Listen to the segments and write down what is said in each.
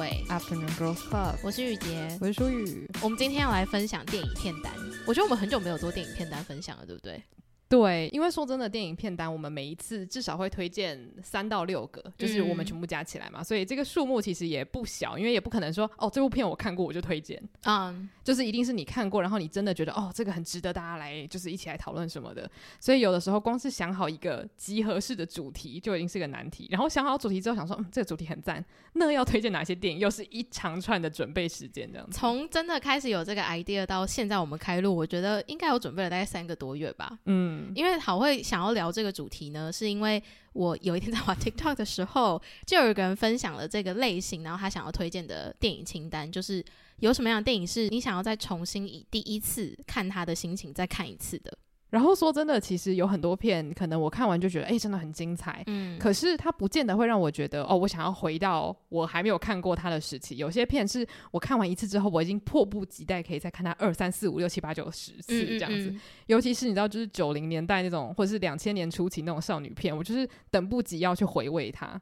会 Afternoon Girls Club，我是雨洁，我是舒雨。我们今天要来分享电影片单。我觉得我们很久没有做电影片单分享了，对不对？对，因为说真的，电影片单我们每一次至少会推荐三到六个，就是我们全部加起来嘛，嗯、所以这个数目其实也不小，因为也不可能说哦，这部片我看过我就推荐，嗯，就是一定是你看过，然后你真的觉得哦，这个很值得大家来，就是一起来讨论什么的。所以有的时候光是想好一个集合式的主题就已经是个难题，然后想好主题之后想说，嗯，这个主题很赞，那要推荐哪些电影，又是一长串的准备时间这样子。从真的开始有这个 idea 到现在我们开录，我觉得应该有准备了大概三个多月吧，嗯，因为好会。想要聊这个主题呢，是因为我有一天在玩 TikTok 的时候，就有一个人分享了这个类型，然后他想要推荐的电影清单，就是有什么样的电影是你想要再重新以第一次看他的心情再看一次的。然后说真的，其实有很多片，可能我看完就觉得，哎，真的很精彩。嗯，可是它不见得会让我觉得，哦，我想要回到我还没有看过它的时期。有些片是我看完一次之后，我已经迫不及待可以再看它二三四五六七八九十次这样子。嗯嗯嗯。尤其是你知道，就是九零年代那种，或者是两千年初期那种少女片，我就是等不及要去回味它，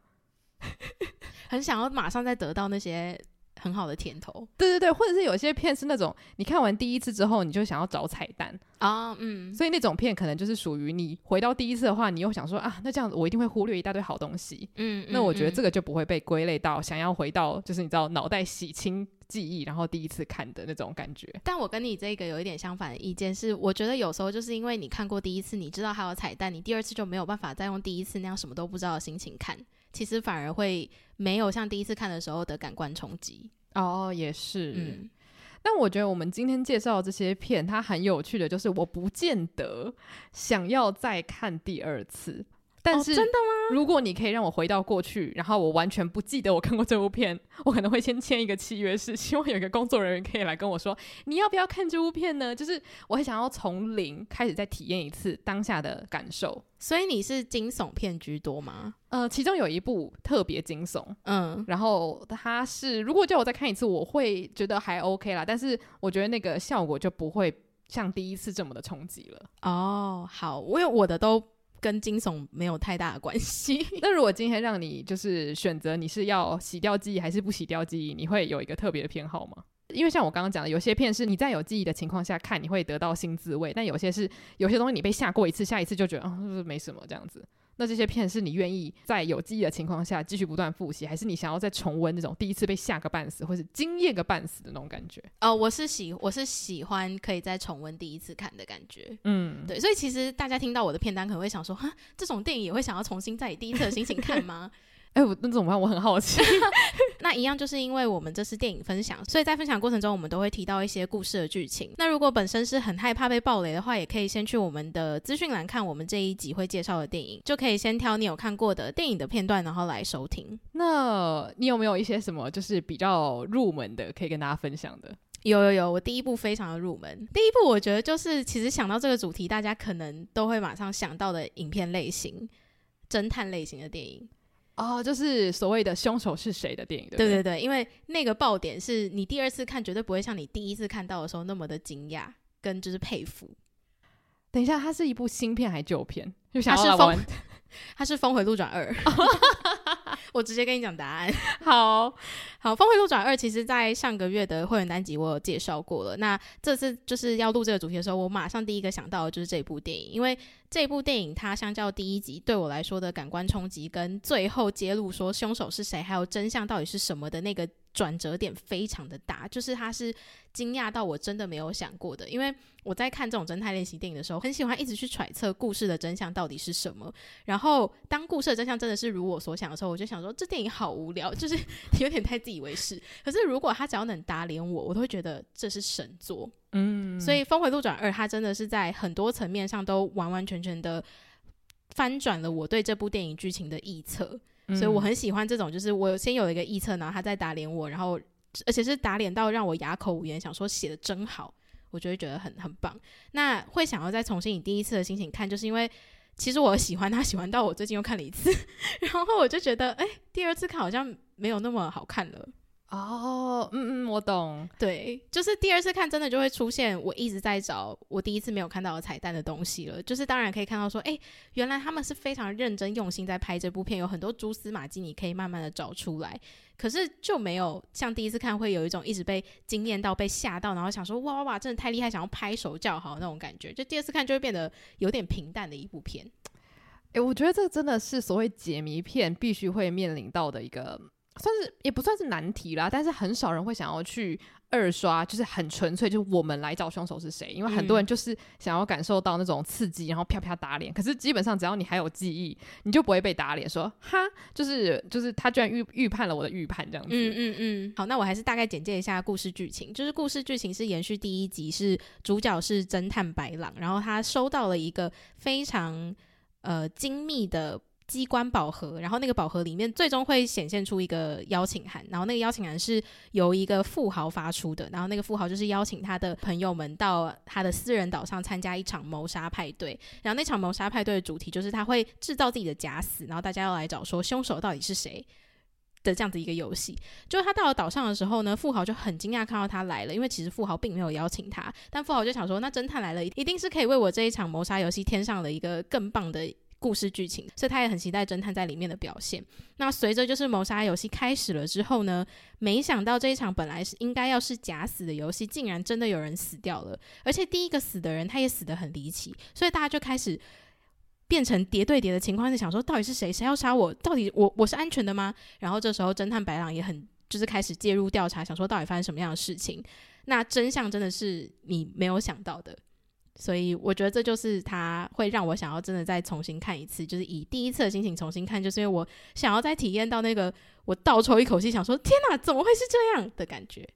很想要马上再得到那些。很好的甜头，对对对，或者是有些片是那种你看完第一次之后，你就想要找彩蛋啊，嗯，所以那种片可能就是属于你回到第一次的话，你又想说啊，那这样子我一定会忽略一大堆好东西，嗯，那我觉得这个就不会被归类到想要回到就是你知道脑袋洗清记忆，然后第一次看的那种感觉。但我跟你这个有一点相反的意见是，我觉得有时候就是因为你看过第一次，你知道还有彩蛋，你第二次就没有办法再用第一次那样什么都不知道的心情看。其实反而会没有像第一次看的时候的感官冲击哦，也是。嗯，但我觉得我们今天介绍这些片，它很有趣的就是，我不见得想要再看第二次。但是，真的吗？如果你可以让我回到过去，然后我完全不记得我看过这部片，我可能会先签一个契约，是希望有一个工作人员可以来跟我说，你要不要看这部片呢？就是我很想要从零开始再体验一次当下的感受。所以你是惊悚片居多吗？呃，其中有一部特别惊悚，嗯，然后它是如果叫我再看一次，我会觉得还 OK 啦，但是我觉得那个效果就不会像第一次这么的冲击了。哦，好，因为我的都。跟惊悚没有太大的关系。那如果今天让你就是选择，你是要洗掉记忆还是不洗掉记忆，你会有一个特别的偏好吗？因为像我刚刚讲的，有些片是你在有记忆的情况下看，你会得到新滋味；但有些是有些东西你被吓过一次，下一次就觉得啊，是不是没什么这样子。那这些片是你愿意在有记忆的情况下继续不断复习，还是你想要再重温那种第一次被吓个半死，或是惊艳个半死的那种感觉？哦，我是喜我是喜欢可以再重温第一次看的感觉。嗯，对，所以其实大家听到我的片单可能会想说，哈，这种电影也会想要重新再以第一次的心情看吗？哎、欸，我那怎么办？我很好奇。那一样就是因为我们这是电影分享，所以在分享过程中，我们都会提到一些故事的剧情。那如果本身是很害怕被暴雷的话，也可以先去我们的资讯栏看我们这一集会介绍的电影，就可以先挑你有看过的电影的片段，然后来收听。那你有没有一些什么就是比较入门的可以跟大家分享的？有有有，我第一部非常的入门。第一部我觉得就是其实想到这个主题，大家可能都会马上想到的影片类型，侦探类型的电影。哦，就是所谓的凶手是谁的电影，对不对？对因为那个爆点是你第二次看绝对不会像你第一次看到的时候那么的惊讶，跟就是佩服。等一下，它是一部新片还是旧片？就想要玩。它是《峰回路转二》，我直接跟你讲答案。好好，《峰回路转二》其实，在上个月的会员单集我有介绍过了。那这次就是要录这个主题的时候，我马上第一个想到的就是这部电影，因为这部电影它相较第一集对我来说的感官冲击，跟最后揭露说凶手是谁，还有真相到底是什么的那个转折点非常的大，就是他是惊讶到我真的没有想过的。因为我在看这种侦探练习电影的时候，很喜欢一直去揣测故事的真相到底是什么。然后当故事的真相真的是如我所想的时候，我就想说这电影好无聊，就是 有点太自以为是。可是如果他只要能打脸我，我都会觉得这是神作。嗯，所以《峰回路转二》它真的是在很多层面上都完完全全的翻转了我对这部电影剧情的臆测。所以我很喜欢这种，就是我先有一个臆测，然后他再打脸我，然后而且是打脸到让我哑口无言，想说写的真好，我就会觉得很很棒。那会想要再重新以第一次的心情看，就是因为其实我喜欢他，喜欢到我最近又看了一次，然后我就觉得，哎，第二次看好像没有那么好看了。哦，嗯嗯，我懂。对，就是第二次看，真的就会出现我一直在找我第一次没有看到的彩蛋的东西了。就是当然可以看到说，哎，原来他们是非常认真用心在拍这部片，有很多蛛丝马迹，你可以慢慢的找出来。可是就没有像第一次看会有一种一直被惊艳到、被吓到，然后想说哇哇哇，真的太厉害，想要拍手叫好那种感觉。就第二次看就会变得有点平淡的一部片。哎，我觉得这真的是所谓解谜片必须会面临到的一个。算是也不算是难题啦，但是很少人会想要去二刷，就是很纯粹，就是我们来找凶手是谁？因为很多人就是想要感受到那种刺激，然后啪啪打脸。可是基本上只要你还有记忆，你就不会被打脸，说哈，就是就是他居然预预判了我的预判这样子。嗯嗯嗯。好，那我还是大概简介一下故事剧情，就是故事剧情是延续第一集，是主角是侦探白狼，然后他收到了一个非常呃精密的。机关宝盒，然后那个宝盒里面最终会显现出一个邀请函，然后那个邀请函是由一个富豪发出的，然后那个富豪就是邀请他的朋友们到他的私人岛上参加一场谋杀派对，然后那场谋杀派对的主题就是他会制造自己的假死，然后大家要来找说凶手到底是谁的这样子一个游戏。就他到了岛上的时候呢，富豪就很惊讶看到他来了，因为其实富豪并没有邀请他，但富豪就想说，那侦探来了，一定是可以为我这一场谋杀游戏添上了一个更棒的。故事剧情，所以他也很期待侦探在里面的表现。那随着就是谋杀游戏开始了之后呢，没想到这一场本来是应该要是假死的游戏，竟然真的有人死掉了，而且第一个死的人他也死得很离奇，所以大家就开始变成叠对叠的情况，是想说到底是谁？谁要杀我？到底我我是安全的吗？然后这时候侦探白狼也很就是开始介入调查，想说到底发生什么样的事情？那真相真的是你没有想到的。所以我觉得这就是它会让我想要真的再重新看一次，就是以第一次的心情重新看，就是因为我想要再体验到那个我倒抽一口气，想说天哪，怎么会是这样的感觉。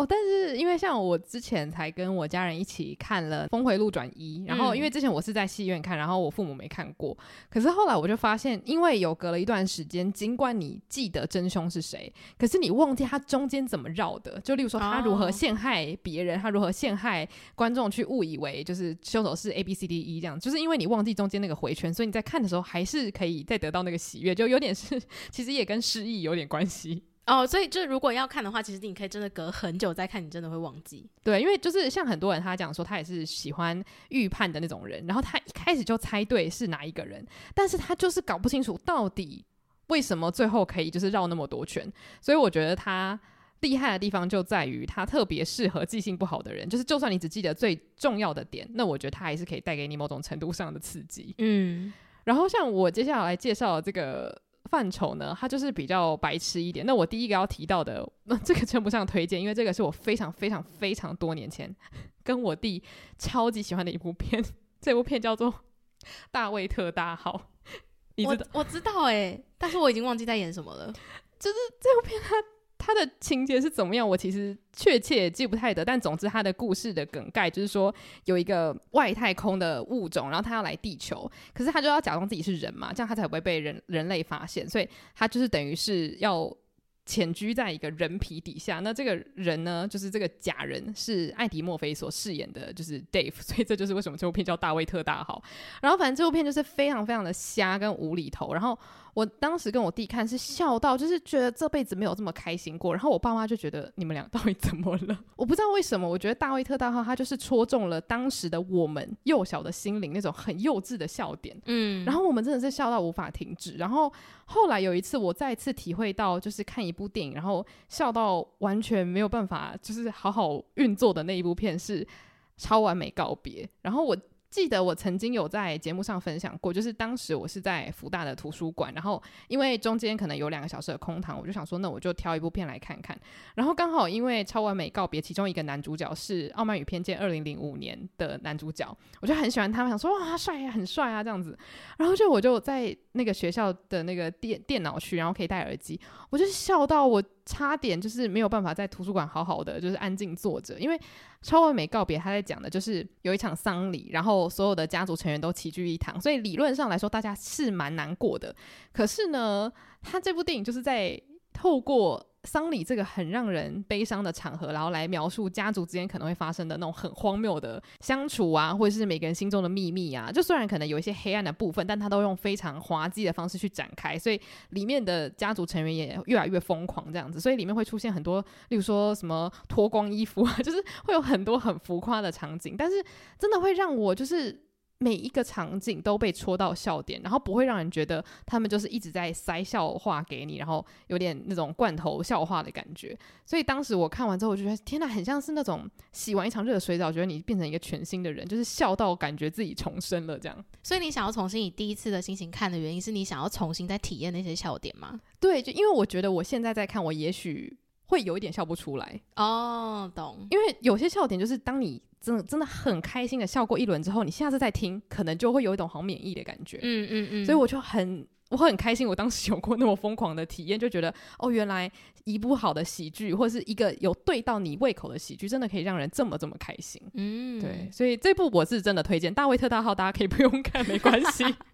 哦，但是因为像我之前才跟我家人一起看了《峰回路转一》，然后因为之前我是在戏院看，然后我父母没看过，可是后来我就发现，因为有隔了一段时间，尽管你记得真凶是谁，可是你忘记他中间怎么绕的，就例如说他如何陷害别人，他如何陷害观众去误以为就是凶手是 A B C D E 这样，就是因为你忘记中间那个回圈，所以你在看的时候还是可以再得到那个喜悦，就有点是 其实也跟失忆有点关系。哦，所以就是如果要看的话，其实你可以真的隔很久再看，你真的会忘记。对，因为就是像很多人他讲说，他也是喜欢预判的那种人，然后他一开始就猜对是哪一个人，但是他就是搞不清楚到底为什么最后可以就是绕那么多圈。所以我觉得他厉害的地方就在于他特别适合记性不好的人，就是就算你只记得最重要的点，那我觉得他还是可以带给你某种程度上的刺激。嗯，然后像我接下来介绍的这个。范畴呢，它就是比较白痴一点。那我第一个要提到的，那 这个称不上推荐，因为这个是我非常非常非常多年前跟我弟超级喜欢的一部片。这部片叫做 《大卫特大号》，你知道？我，我知道哎、欸，但是我已经忘记在演什么了。就是这部片它。他的情节是怎么样？我其实确切也记不太得，但总之他的故事的梗概就是说，有一个外太空的物种，然后他要来地球，可是他就要假装自己是人嘛，这样他才不会被人人类发现，所以他就是等于是要潜居在一个人皮底下。那这个人呢，就是这个假人是艾迪·墨菲所饰演的，就是 Dave，所以这就是为什么这部片叫《大卫特大号》。然后反正这部片就是非常非常的瞎跟无厘头，然后。我当时跟我弟看是笑到，就是觉得这辈子没有这么开心过。然后我爸妈就觉得你们俩 到底怎么了？我不知道为什么，我觉得《大卫特大号》他就是戳中了当时的我们幼小的心灵那种很幼稚的笑点。嗯，然后我们真的是笑到无法停止。然后后来有一次我再次体会到，就是看一部电影，然后笑到完全没有办法，就是好好运作的那一部片是《超完美告别》。然后我。记得我曾经有在节目上分享过，就是当时我是在福大的图书馆，然后因为中间可能有两个小时的空堂，我就想说，那我就挑一部片来看看。然后刚好因为《超完美告别》其中一个男主角是《傲慢与偏见》二零零五年的男主角，我就很喜欢他，想说哇，帅啊，很帅啊这样子。然后就我就在那个学校的那个电电脑区，然后可以戴耳机，我就笑到我差点就是没有办法在图书馆好好的就是安静坐着，因为。超完美告别，他在讲的就是有一场丧礼，然后所有的家族成员都齐聚一堂，所以理论上来说，大家是蛮难过的。可是呢，他这部电影就是在透过。丧礼这个很让人悲伤的场合，然后来描述家族之间可能会发生的那种很荒谬的相处啊，或者是每个人心中的秘密啊。就虽然可能有一些黑暗的部分，但他都用非常滑稽的方式去展开，所以里面的家族成员也越来越疯狂这样子。所以里面会出现很多，例如说什么脱光衣服啊，就是会有很多很浮夸的场景，但是真的会让我就是。每一个场景都被戳到笑点，然后不会让人觉得他们就是一直在塞笑话给你，然后有点那种罐头笑话的感觉。所以当时我看完之后，我就觉得天哪，很像是那种洗完一场热水澡，觉得你变成一个全新的人，就是笑到感觉自己重生了这样。所以你想要重新以第一次的心情看的原因，是你想要重新再体验那些笑点吗？对，就因为我觉得我现在在看，我也许会有一点笑不出来。哦，懂。因为有些笑点就是当你。真的真的很开心的笑过一轮之后，你下次再听，可能就会有一种好免疫的感觉。嗯嗯嗯。所以我就很我很开心，我当时有过那么疯狂的体验，就觉得哦，原来一部好的喜剧，或者是一个有对到你胃口的喜剧，真的可以让人这么这么开心。嗯，对。所以这部我是真的推荐，大卫特大号，大家可以不用看，没关系。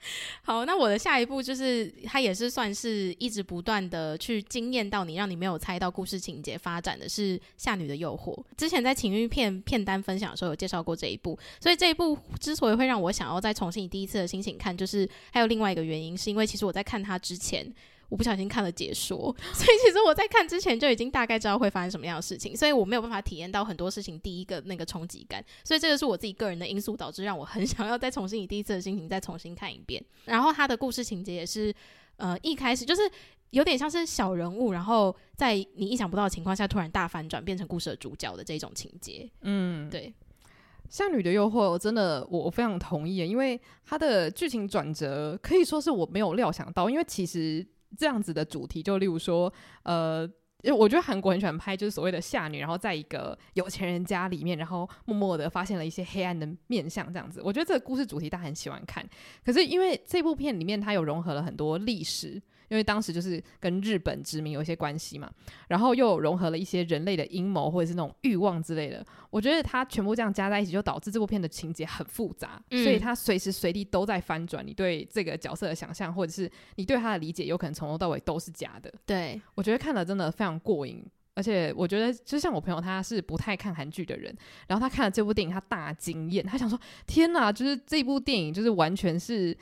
好，那我的下一步就是，它也是算是一直不断的去惊艳到你，让你没有猜到故事情节发展的是《夏女的诱惑》。之前在情欲片片单分享的时候有介绍过这一部，所以这一部之所以会让我想要再重新以第一次的心情看，就是还有另外一个原因，是因为其实我在看它之前。我不小心看了解说，所以其实我在看之前就已经大概知道会发生什么样的事情，所以我没有办法体验到很多事情第一个那个冲击感，所以这个是我自己个人的因素导致让我很想要再重新以第一次的心情再重新看一遍。然后他的故事情节也是，呃，一开始就是有点像是小人物，然后在你意想不到的情况下突然大反转，变成故事的主角的这种情节。嗯，对，《像女的诱惑》我真的我我非常同意，因为它的剧情转折可以说是我没有料想到，因为其实。这样子的主题，就例如说，呃，因为我觉得韩国很喜欢拍，就是所谓的下女，然后在一个有钱人家里面，然后默默的发现了一些黑暗的面相，这样子。我觉得这个故事主题大家很喜欢看，可是因为这部片里面它有融合了很多历史。因为当时就是跟日本殖民有一些关系嘛，然后又融合了一些人类的阴谋或者是那种欲望之类的，我觉得它全部这样加在一起，就导致这部片的情节很复杂，嗯、所以它随时随地都在翻转。你对这个角色的想象，或者是你对他的理解，有可能从头到尾都是假的。对，我觉得看了真的非常过瘾，而且我觉得就像我朋友，他是不太看韩剧的人，然后他看了这部电影，他大惊艳，他想说：天哪，就是这部电影就是完全是。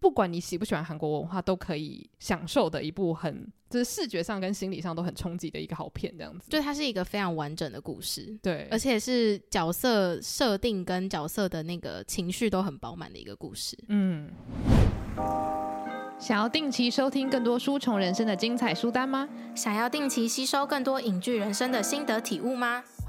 不管你喜不喜欢韩国文化，都可以享受的一部很，就是视觉上跟心理上都很冲击的一个好片，这样子。就它是一个非常完整的故事，对，而且是角色设定跟角色的那个情绪都很饱满的一个故事。嗯。想要定期收听更多书虫人生的精彩书单吗？想要定期吸收更多影剧人生的心得体悟吗？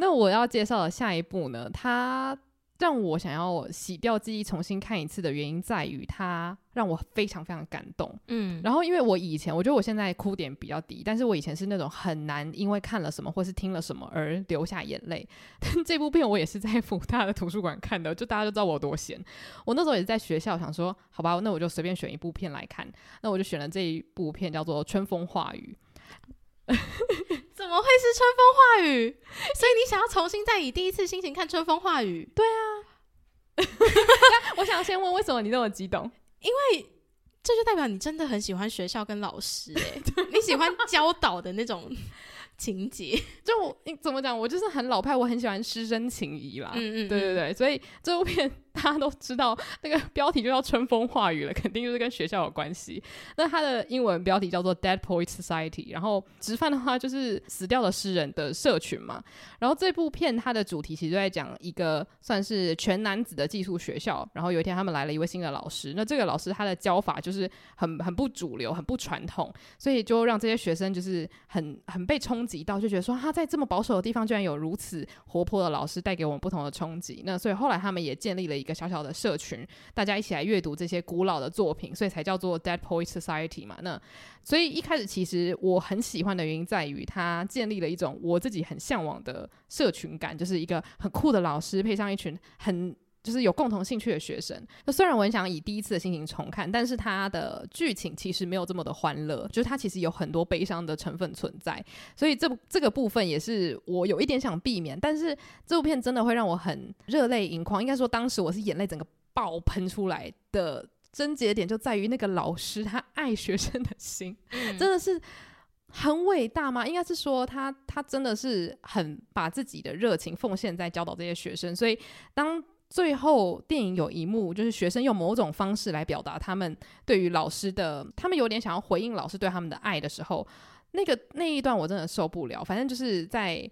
那我要介绍的下一部呢，它。让我想要洗掉记忆，重新看一次的原因在于，它让我非常非常感动。嗯，然后因为我以前，我觉得我现在哭点比较低，但是我以前是那种很难因为看了什么或是听了什么而流下眼泪。但这部片我也是在福大的图书馆看的，就大家就知道我有多闲。我那时候也是在学校想说，好吧，那我就随便选一部片来看。那我就选了这一部片，叫做《春风化雨》。怎么会是春风化雨？所以你想要重新再以第一次心情看春风化雨？对啊。我想先问，为什么你那么激动？因为这就代表你真的很喜欢学校跟老师、欸，哎，你喜欢教导的那种情节。就你怎么讲？我就是很老派，我很喜欢师生情谊啦。嗯，嗯嗯，对对对。所以这部片大家都知道那个标题就叫《春风化雨》了，肯定就是跟学校有关系。那它的英文标题叫做《Dead Poets Society》，然后直翻的话就是死掉的诗人的社群嘛。然后这部片它的主题其实就在讲一个算是全男子的寄宿学校。然后有一天他们来了一位新的老师，那这个老师他的教法就是很很不主流、很不传统，所以就让这些学生就是很很被冲击到，就觉得说他在这么保守的地方居然有如此活泼的老师，带给我们不同的冲击。那所以后来他们也建立了一个小小的社群，大家一起来阅读这些古老的作品，所以才叫做 Dead Poet Society 嘛。那所以一开始其实我很喜欢的原因在于，他建立了一种我自己很向往的社群感，就是一个很酷的老师配上一群很。就是有共同兴趣的学生。那虽然我很想以第一次的心情重看，但是它的剧情其实没有这么的欢乐，就是它其实有很多悲伤的成分存在。所以这这个部分也是我有一点想避免。但是这部片真的会让我很热泪盈眶。应该说当时我是眼泪整个爆喷出来的症结点就在于那个老师他爱学生的心，真的是很伟大吗？应该是说他他真的是很把自己的热情奉献在教导这些学生。所以当最后，电影有一幕，就是学生用某种方式来表达他们对于老师的，他们有点想要回应老师对他们的爱的时候，那个那一段我真的受不了。反正就是在。《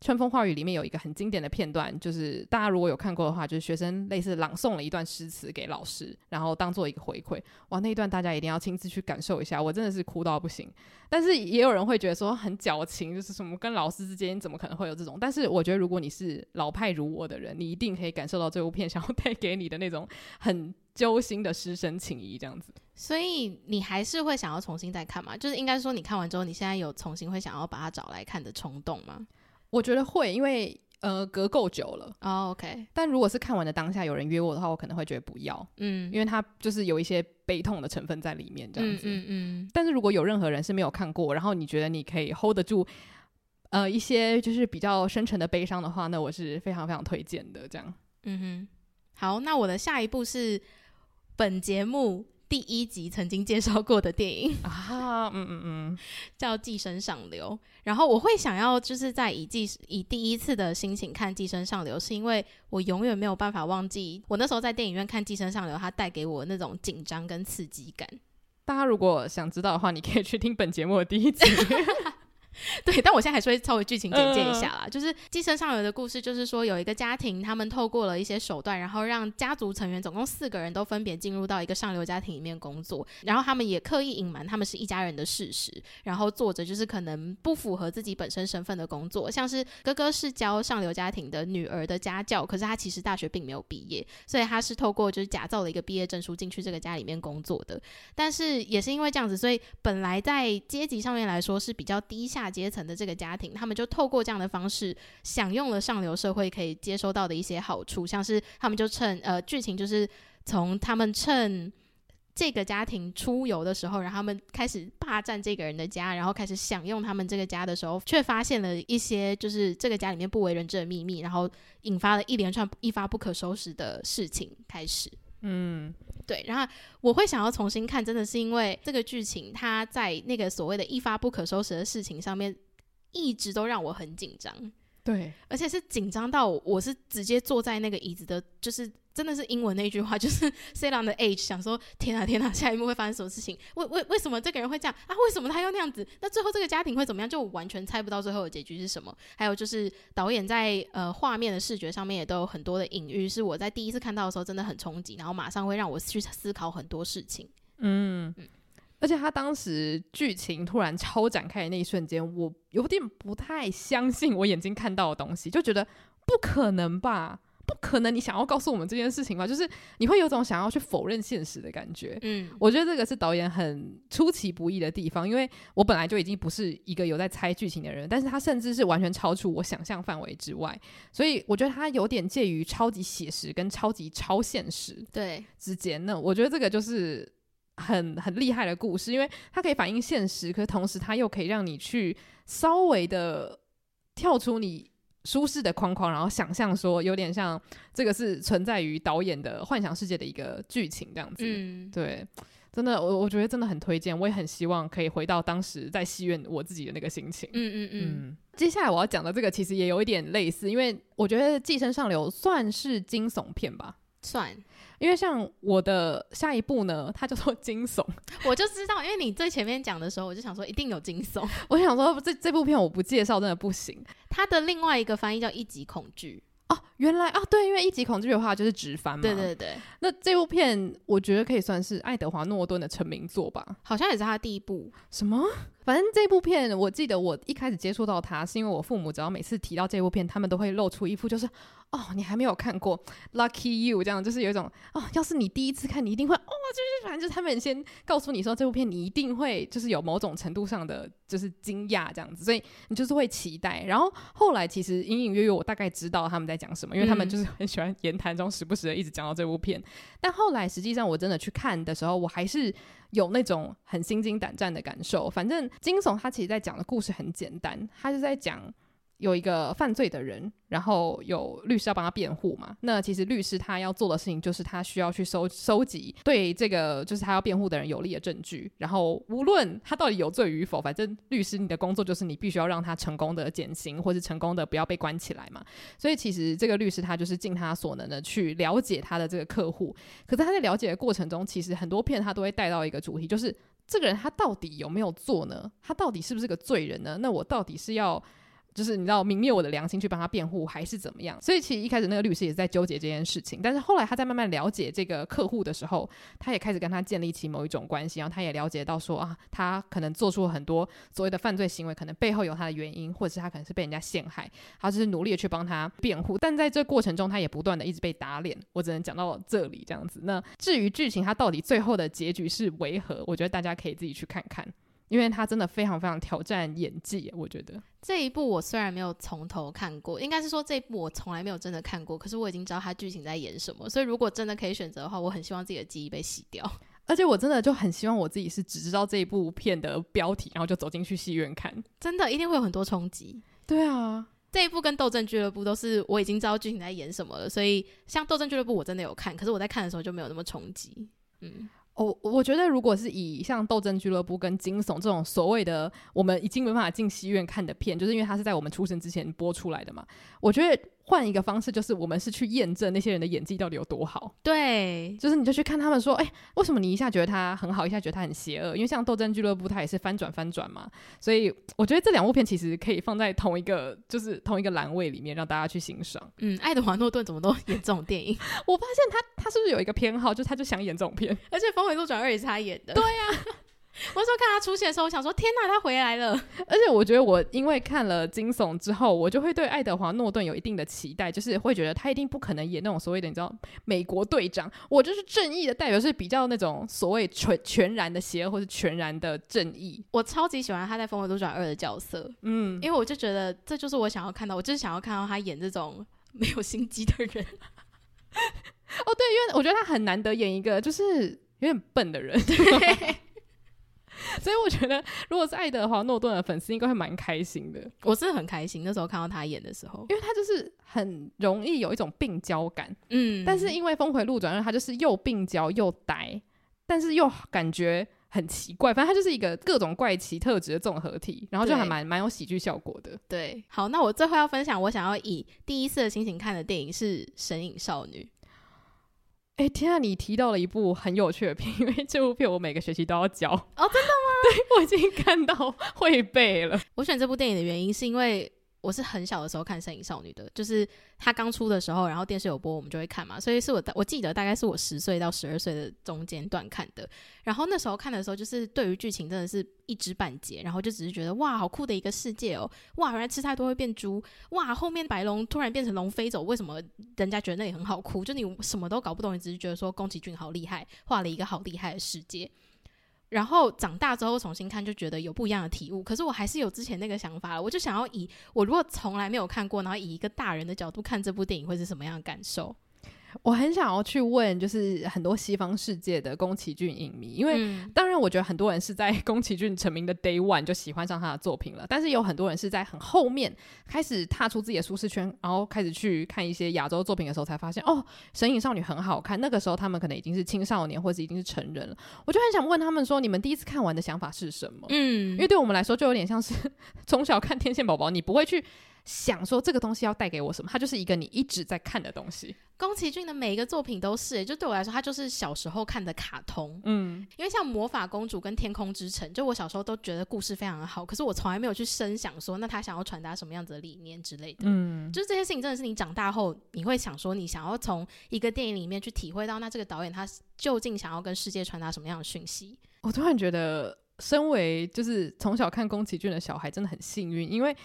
春风化雨》里面有一个很经典的片段，就是大家如果有看过的话，就是学生类似朗诵了一段诗词给老师，然后当做一个回馈。哇，那一段大家一定要亲自去感受一下，我真的是哭到不行。但是也有人会觉得说很矫情，就是什么跟老师之间怎么可能会有这种？但是我觉得如果你是老派如我的人，你一定可以感受到这部片想要带给你的那种很揪心的师生情谊，这样子。所以你还是会想要重新再看吗？就是应该说你看完之后，你现在有重新会想要把它找来看的冲动吗？我觉得会，因为呃隔够久了哦。Oh, OK，但如果是看完的当下有人约我的话，我可能会觉得不要，嗯，因为他就是有一些悲痛的成分在里面，这样子。嗯，嗯，嗯。但是如果有任何人是没有看过，然后你觉得你可以 hold 得住，呃，一些就是比较深沉的悲伤的话，那我是非常非常推荐的。这样。嗯哼。好，那我的下一步是本节目。第一集曾经介绍过的电影 啊，嗯嗯嗯，叫《寄生上流》。然后我会想要就是在以寄以第一次的心情看《寄生上流》，是因为我永远没有办法忘记我那时候在电影院看《寄生上流》，它带给我那种紧张跟刺激感。大家如果想知道的话，你可以去听本节目的第一集。对，但我现在还是会稍微剧情简介一下啦。呃、就是《寄生上流》的故事，就是说有一个家庭，他们透过了一些手段，然后让家族成员总共四个人都分别进入到一个上流家庭里面工作，然后他们也刻意隐瞒他们是一家人的事实，然后做着就是可能不符合自己本身身份的工作，像是哥哥是教上流家庭的女儿的家教，可是他其实大学并没有毕业，所以他是透过就是假造了一个毕业证书进去这个家里面工作的。但是也是因为这样子，所以本来在阶级上面来说是比较低下阶层的这个家庭，他们就透过这样的方式享用了上流社会可以接收到的一些好处，像是他们就趁呃剧情就是从他们趁这个家庭出游的时候，然后他们开始霸占这个人的家，然后开始享用他们这个家的时候，却发现了一些就是这个家里面不为人知的秘密，然后引发了一连串一发不可收拾的事情开始。嗯。对，然后我会想要重新看，真的是因为这个剧情，它在那个所谓的一发不可收拾的事情上面，一直都让我很紧张。对，而且是紧张到我是直接坐在那个椅子的，就是。真的是英文那句话，就是 sit on the edge，想说天啊天啊，下一幕会发生什么事情？为为为什么这个人会这样啊？为什么他要那样子？那最后这个家庭会怎么样？就完全猜不到最后的结局是什么。还有就是导演在呃画面的视觉上面也都有很多的隐喻，是我在第一次看到的时候真的很冲击，然后马上会让我去思考很多事情。嗯嗯，而且他当时剧情突然超展开的那一瞬间，我有点不太相信我眼睛看到的东西，就觉得不可能吧。不可能，你想要告诉我们这件事情吧？就是你会有种想要去否认现实的感觉。嗯，我觉得这个是导演很出其不意的地方，因为我本来就已经不是一个有在猜剧情的人，但是他甚至是完全超出我想象范围之外，所以我觉得他有点介于超级写实跟超级超现实对之间。那我觉得这个就是很很厉害的故事，因为它可以反映现实，可是同时它又可以让你去稍微的跳出你。舒适的框框，然后想象说有点像这个是存在于导演的幻想世界的一个剧情这样子。嗯，对，真的，我我觉得真的很推荐，我也很希望可以回到当时在戏院我自己的那个心情。嗯嗯嗯，嗯。接下来我要讲的这个其实也有一点类似，因为我觉得《寄生上流》算是惊悚片吧。算，因为像我的下一部呢，它叫做惊悚，我就知道，因为你最前面讲的时候，我就想说一定有惊悚。我想说这这部片我不介绍真的不行。它的另外一个翻译叫一级恐惧。哦，原来啊，对，因为一级恐惧的话就是直翻嘛。对对对。那这部片我觉得可以算是爱德华诺顿的成名作吧？好像也是他的第一部。什么？反正这部片，我记得我一开始接触到它，是因为我父母只要每次提到这部片，他们都会露出一副就是哦，你还没有看过，Lucky You 这样，就是有一种哦，要是你第一次看，你一定会哦，就是反正就是他们先告诉你说这部片你一定会就是有某种程度上的就是惊讶这样子，所以你就是会期待。然后后来其实隐隐约约我大概知道他们在讲什么，因为他们就是很喜欢言谈中时不时的一直讲到这部片。但后来实际上我真的去看的时候，我还是。有那种很心惊胆战的感受。反正惊悚，它其实在讲的故事很简单，它是在讲。有一个犯罪的人，然后有律师要帮他辩护嘛？那其实律师他要做的事情就是他需要去收收集对这个就是他要辩护的人有利的证据，然后无论他到底有罪与否，反正律师你的工作就是你必须要让他成功的减刑，或是成功的不要被关起来嘛。所以其实这个律师他就是尽他所能的去了解他的这个客户，可是他在了解的过程中，其实很多片他都会带到一个主题，就是这个人他到底有没有做呢？他到底是不是个罪人呢？那我到底是要？就是你知道泯灭我的良心去帮他辩护还是怎么样？所以其实一开始那个律师也在纠结这件事情，但是后来他在慢慢了解这个客户的时候，他也开始跟他建立起某一种关系，然后他也了解到说啊，他可能做出了很多所谓的犯罪行为，可能背后有他的原因，或者是他可能是被人家陷害，他就是努力的去帮他辩护，但在这过程中他也不断的一直被打脸。我只能讲到这里这样子。那至于剧情，他到底最后的结局是为何？我觉得大家可以自己去看看。因为他真的非常非常挑战演技，我觉得。这一部我虽然没有从头看过，应该是说这一部我从来没有真的看过，可是我已经知道他剧情在演什么，所以如果真的可以选择的话，我很希望自己的记忆被洗掉，而且我真的就很希望我自己是只知道这一部片的标题，然后就走进去戏院看，真的一定会有很多冲击。对啊，这一部跟《斗争俱乐部》都是我已经知道剧情在演什么了，所以像《斗争俱乐部》我真的有看，可是我在看的时候就没有那么冲击，嗯。我我觉得，如果是以像《斗争俱乐部》跟惊悚这种所谓的我们已经没办法进戏院看的片，就是因为它是在我们出生之前播出来的嘛，我觉得。换一个方式，就是我们是去验证那些人的演技到底有多好。对，就是你就去看他们说，哎、欸，为什么你一下觉得他很好，一下觉得他很邪恶？因为像《斗争俱乐部》，它也是翻转翻转嘛。所以我觉得这两部片其实可以放在同一个，就是同一个栏位里面，让大家去欣赏。嗯，爱德华诺顿怎么都演这种电影？我发现他他是不是有一个偏好，就是他就想演这种片？而且《峰回路转二》也是他演的。对呀、啊。我说看他出现的时候，我想说天哪，他回来了！而且我觉得我因为看了惊悚之后，我就会对爱德华诺顿有一定的期待，就是会觉得他一定不可能演那种所谓的你知道美国队长，我就是正义的代表，是比较那种所谓全全然的邪恶或是全然的正义。我超级喜欢他在《峰回路转二》的角色，嗯，因为我就觉得这就是我想要看到，我就是想要看到他演这种没有心机的人。哦，对，因为我觉得他很难得演一个就是有点笨的人。对 所以我觉得，如果是爱德华诺顿的粉丝，应该会蛮开心的。我是很开心，那时候看到他演的时候，因为他就是很容易有一种病娇感，嗯。但是因为峰回路转，他就是又病娇又呆，但是又感觉很奇怪。反正他就是一个各种怪奇特质的综合体，然后就还蛮蛮有喜剧效果的。对，好，那我最后要分享，我想要以第一次的心情看的电影是《神隐少女》。哎，天啊！你提到了一部很有趣的片，因为这部片我每个学期都要教。哦，真的吗？对，我已经看到 会背了。我选这部电影的原因是因为。我是很小的时候看《神影少女》的，就是他刚出的时候，然后电视有播，我们就会看嘛。所以是我我记得大概是我十岁到十二岁的中间段看的。然后那时候看的时候，就是对于剧情真的是一知半解，然后就只是觉得哇，好酷的一个世界哦！哇，原来吃太多会变猪！哇，后面白龙突然变成龙飞走，为什么人家觉得那里很好哭？就你什么都搞不懂，你只是觉得说宫崎骏好厉害，画了一个好厉害的世界。然后长大之后重新看，就觉得有不一样的体悟。可是我还是有之前那个想法了，我就想要以我如果从来没有看过，然后以一个大人的角度看这部电影，会是什么样的感受？我很想要去问，就是很多西方世界的宫崎骏影迷，因为当然我觉得很多人是在 宫崎骏成名的 day one 就喜欢上他的作品了，但是有很多人是在很后面开始踏出自己的舒适圈，然后开始去看一些亚洲作品的时候，才发现哦，《神隐少女》很好看。那个时候他们可能已经是青少年，或者已经是成人了。我就很想问他们说，你们第一次看完的想法是什么？嗯，因为对我们来说，就有点像是 从小看天线宝宝，你不会去。想说这个东西要带给我什么，它就是一个你一直在看的东西。宫崎骏的每一个作品都是，就对我来说，他就是小时候看的卡通。嗯，因为像《魔法公主》跟《天空之城》，就我小时候都觉得故事非常的好，可是我从来没有去深想说，那他想要传达什么样子的理念之类的。嗯，就是这些事情真的是你长大后你会想说，你想要从一个电影里面去体会到，那这个导演他究竟想要跟世界传达什么样的讯息？我突然觉得，身为就是从小看宫崎骏的小孩，真的很幸运，因为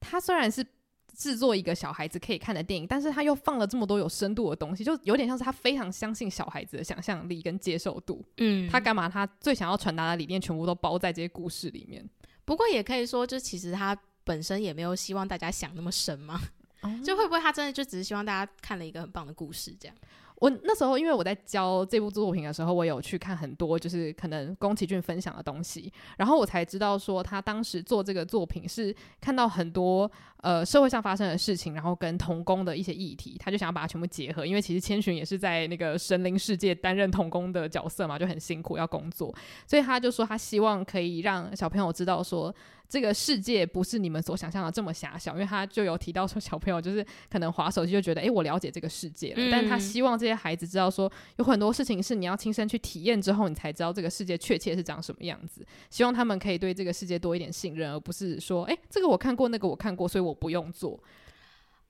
他虽然是。制作一个小孩子可以看的电影，但是他又放了这么多有深度的东西，就有点像是他非常相信小孩子的想象力跟接受度。嗯，他干嘛？他最想要传达的理念全部都包在这些故事里面。不过也可以说，就其实他本身也没有希望大家想那么深嘛。嗯，就会不会他真的就只是希望大家看了一个很棒的故事这样？我那时候因为我在教这部作品的时候，我有去看很多就是可能宫崎骏分享的东西，然后我才知道说他当时做这个作品是看到很多呃社会上发生的事情，然后跟童工的一些议题，他就想要把它全部结合。因为其实千寻也是在那个神灵世界担任童工的角色嘛，就很辛苦要工作，所以他就说他希望可以让小朋友知道说。这个世界不是你们所想象的这么狭小，因为他就有提到说，小朋友就是可能滑手机就觉得，诶，我了解这个世界了。嗯、但他希望这些孩子知道说，有很多事情是你要亲身去体验之后，你才知道这个世界确切是长什么样子。希望他们可以对这个世界多一点信任，而不是说，诶，这个我看过，那个我看过，所以我不用做。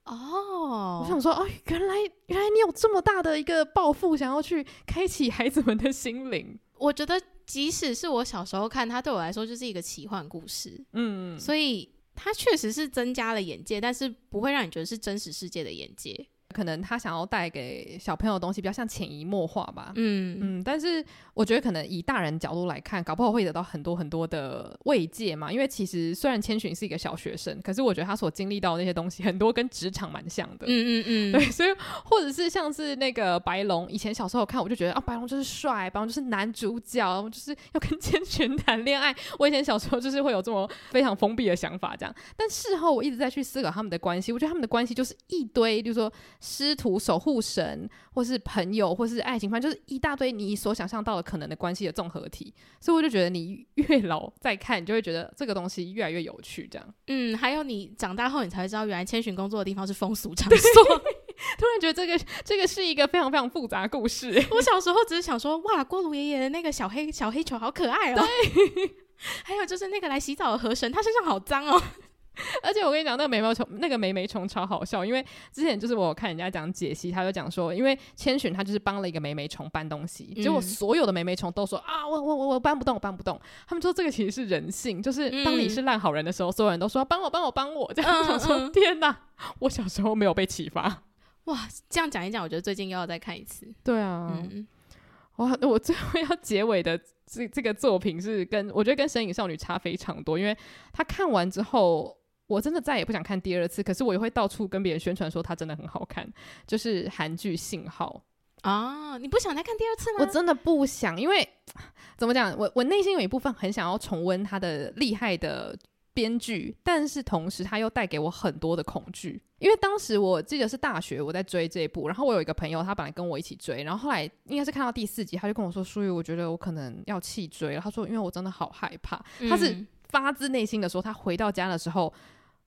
哦，我想说，哦，原来原来你有这么大的一个抱负，想要去开启孩子们的心灵。我觉得，即使是我小时候看它，对我来说就是一个奇幻故事。嗯，所以它确实是增加了眼界，但是不会让你觉得是真实世界的眼界。可能他想要带给小朋友的东西比较像潜移默化吧，嗯嗯，但是我觉得可能以大人角度来看，搞不好会得到很多很多的慰藉嘛。因为其实虽然千寻是一个小学生，可是我觉得他所经历到的那些东西，很多跟职场蛮像的，嗯嗯嗯，对，所以或者是像是那个白龙，以前小时候看我就觉得啊，白龙就是帅，白龙就是男主角，就是要跟千寻谈恋爱。我以前小时候就是会有这么非常封闭的想法，这样。但事后我一直在去思考他们的关系，我觉得他们的关系就是一堆，就是说。师徒、守护神，或是朋友，或是爱情观，就是一大堆你所想象到的可能的关系的综合体。所以我就觉得，你越老再看，你就会觉得这个东西越来越有趣。这样，嗯，还有你长大后，你才会知道，原来千寻工作的地方是风俗场所。突然觉得这个 这个是一个非常非常复杂的故事。我小时候只是想说，哇，锅炉爷爷的那个小黑小黑球好可爱哦。对，还有就是那个来洗澡的河神，他身上好脏哦。而且我跟你讲，那个眉毛虫，那个眉眉虫超好笑，因为之前就是我看人家讲解析，他就讲说，因为千寻他就是帮了一个眉眉虫搬东西，嗯、结果所有的眉眉虫都说啊，我我我我搬不动，我搬不动。他们说这个其实是人性，就是当你是烂好人的时候，嗯、所有人都说帮我帮我帮我，这样天哪，我小时候没有被启发。哇，这样讲一讲，我觉得最近又要再看一次。对啊，嗯、哇，我最后要结尾的这这个作品是跟我觉得跟《神隐少女》差非常多，因为他看完之后。我真的再也不想看第二次，可是我也会到处跟别人宣传说它真的很好看。就是韩剧《信号》啊，你不想再看第二次吗？我真的不想，因为怎么讲，我我内心有一部分很想要重温它的厉害的编剧，但是同时它又带给我很多的恐惧。因为当时我记得是大学我在追这一部，然后我有一个朋友，他本来跟我一起追，然后后来应该是看到第四集，他就跟我说：“舒玉，我觉得我可能要弃追了。”他说：“因为我真的好害怕。嗯”他是发自内心的说，他回到家的时候。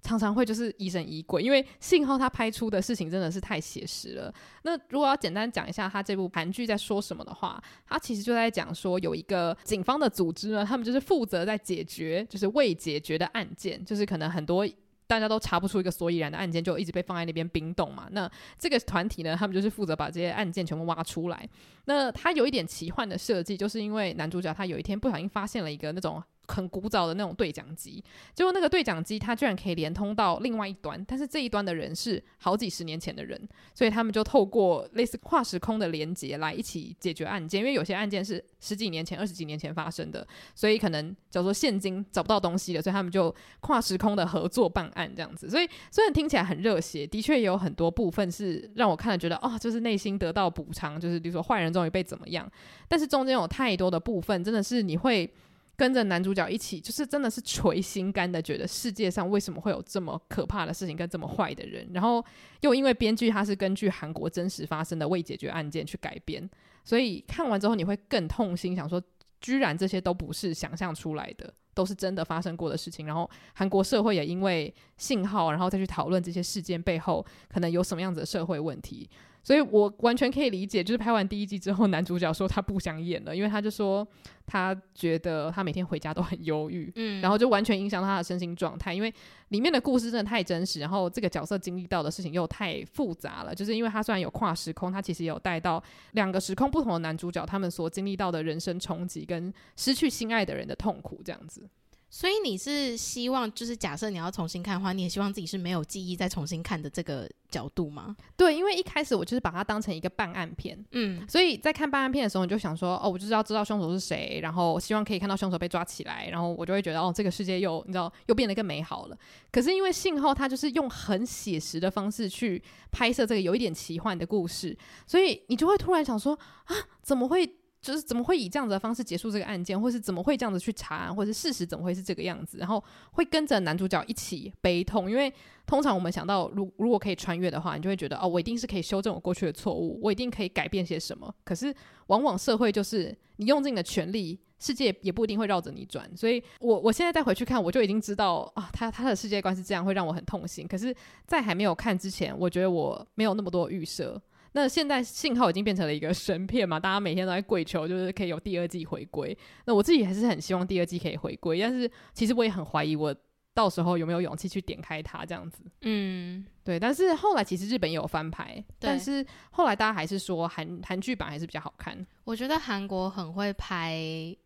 常常会就是疑神疑鬼，因为信号他拍出的事情真的是太写实了。那如果要简单讲一下他这部韩剧在说什么的话，他其实就在讲说有一个警方的组织呢，他们就是负责在解决就是未解决的案件，就是可能很多大家都查不出一个所以然的案件，就一直被放在那边冰冻嘛。那这个团体呢，他们就是负责把这些案件全部挖出来。那他有一点奇幻的设计，就是因为男主角他有一天不小心发现了一个那种。很古早的那种对讲机，结果那个对讲机它居然可以连通到另外一端，但是这一端的人是好几十年前的人，所以他们就透过类似跨时空的连接来一起解决案件，因为有些案件是十几年前、二十几年前发生的，所以可能叫做现今找不到东西了，所以他们就跨时空的合作办案这样子。所以虽然听起来很热血，的确也有很多部分是让我看了觉得哦，就是内心得到补偿，就是比如说坏人终于被怎么样，但是中间有太多的部分真的是你会。跟着男主角一起，就是真的是捶心肝的，觉得世界上为什么会有这么可怕的事情跟这么坏的人？然后又因为编剧他是根据韩国真实发生的未解决案件去改编，所以看完之后你会更痛心，想说居然这些都不是想象出来的。都是真的发生过的事情，然后韩国社会也因为信号，然后再去讨论这些事件背后可能有什么样子的社会问题。所以我完全可以理解，就是拍完第一季之后，男主角说他不想演了，因为他就说他觉得他每天回家都很忧郁，嗯，然后就完全影响到他的身心状态，因为里面的故事真的太真实，然后这个角色经历到的事情又太复杂了，就是因为他虽然有跨时空，他其实有带到两个时空不同的男主角，他们所经历到的人生冲击跟失去心爱的人的痛苦，这样子。所以你是希望，就是假设你要重新看的话，你也希望自己是没有记忆再重新看的这个角度吗？对，因为一开始我就是把它当成一个办案片，嗯，所以在看办案片的时候，你就想说，哦，我就是要知道凶手是谁，然后希望可以看到凶手被抓起来，然后我就会觉得，哦，这个世界又你知道又变得更美好了。可是因为信号它就是用很写实的方式去拍摄这个有一点奇幻的故事，所以你就会突然想说，啊，怎么会？就是怎么会以这样子的方式结束这个案件，或是怎么会这样子去查案，或是事实怎么会是这个样子？然后会跟着男主角一起悲痛，因为通常我们想到，如如果可以穿越的话，你就会觉得哦，我一定是可以修正我过去的错误，我一定可以改变些什么。可是往往社会就是你用尽你的全力，世界也不一定会绕着你转。所以我我现在再回去看，我就已经知道啊，他他的世界观是这样，会让我很痛心。可是，在还没有看之前，我觉得我没有那么多预设。那现在信号已经变成了一个神片嘛，大家每天都在跪求，就是可以有第二季回归。那我自己还是很希望第二季可以回归，但是其实我也很怀疑我到时候有没有勇气去点开它这样子。嗯，对。但是后来其实日本也有翻拍，但是后来大家还是说韩韩剧版还是比较好看。我觉得韩国很会拍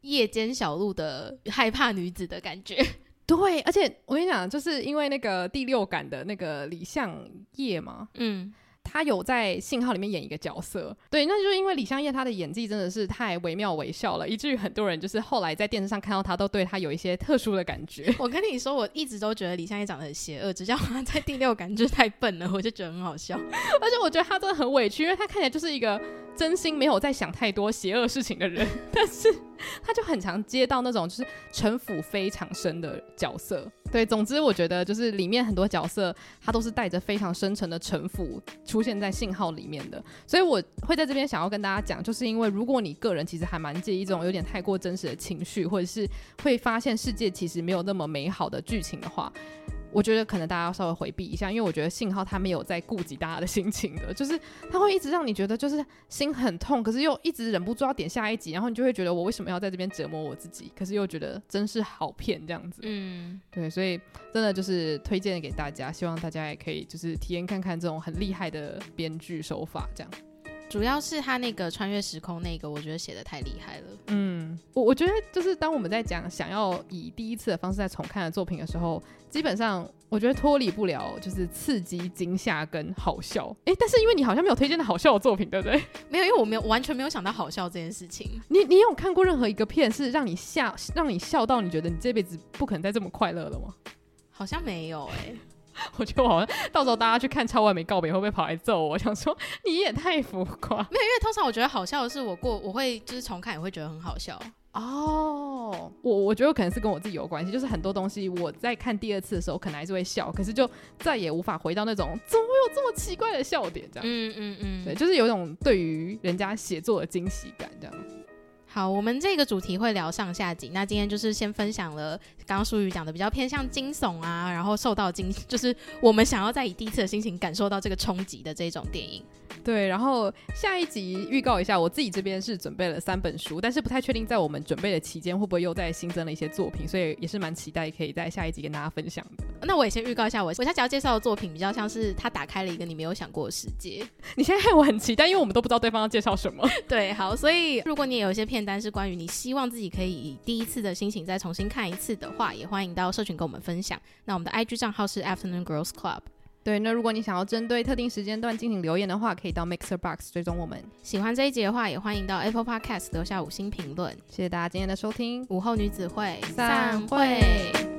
夜间小路的 害怕女子的感觉。对，而且我跟你讲，就是因为那个第六感的那个李相烨嘛，嗯。他有在《信号》里面演一个角色，对，那就是因为李相烨他的演技真的是太惟妙惟肖了，以至于很多人就是后来在电视上看到他，都对他有一些特殊的感觉。我跟你说，我一直都觉得李相烨长得很邪恶，只叫她在第六感就是太笨了，我就觉得很好笑。而且我觉得他真的很委屈，因为他看起来就是一个真心没有在想太多邪恶事情的人，但是他就很常接到那种就是城府非常深的角色。对，总之我觉得就是里面很多角色，他都是带着非常深沉的城府出现在信号里面的，所以我会在这边想要跟大家讲，就是因为如果你个人其实还蛮介意这种有点太过真实的情绪，或者是会发现世界其实没有那么美好的剧情的话。我觉得可能大家要稍微回避一下，因为我觉得信号他没有在顾及大家的心情的，就是他会一直让你觉得就是心很痛，可是又一直忍不住要点下一集，然后你就会觉得我为什么要在这边折磨我自己？可是又觉得真是好骗这样子。嗯，对，所以真的就是推荐给大家，希望大家也可以就是体验看看这种很厉害的编剧手法这样。主要是他那个穿越时空那个，我觉得写的太厉害了。嗯，我我觉得就是当我们在讲想要以第一次的方式在重看的作品的时候，基本上我觉得脱离不了就是刺激、惊吓跟好笑。哎、欸，但是因为你好像没有推荐的好笑的作品，对不对？没有，因为我没有完全没有想到好笑这件事情。你你有看过任何一个片是让你笑让你笑到你觉得你这辈子不可能再这么快乐了吗？好像没有哎、欸。我觉得我好像到时候大家去看《超完美告别》会不会跑来揍我？我想说你也太浮夸。没有，因为通常我觉得好笑的是我过我会就是重看也会觉得很好笑哦。我我觉得可能是跟我自己有关系，就是很多东西我在看第二次的时候可能还是会笑，可是就再也无法回到那种怎么会有这么奇怪的笑点这样。嗯嗯嗯，对，就是有一种对于人家写作的惊喜感这样。好，我们这个主题会聊上下集。那今天就是先分享了刚刚舒瑜讲的比较偏向惊悚啊，然后受到惊，就是我们想要在以第一次的心情感受到这个冲击的这种电影。对，然后下一集预告一下，我自己这边是准备了三本书，但是不太确定在我们准备的期间会不会又再新增了一些作品，所以也是蛮期待可以在下一集跟大家分享的。那我也先预告一下我，我我下集要介绍的作品比较像是他打开了一个你没有想过的世界。你现在害我很期待，因为我们都不知道对方要介绍什么。对，好，所以如果你也有一些片单是关于你希望自己可以以第一次的心情再重新看一次的话，也欢迎到社群跟我们分享。那我们的 IG 账号是 Afternoon Girls Club。对，那如果你想要针对特定时间段进行留言的话，可以到 Mixer Box 追踪我们。喜欢这一集的话，也欢迎到 Apple Podcast 留下五星评论。谢谢大家今天的收听，午后女子会散会。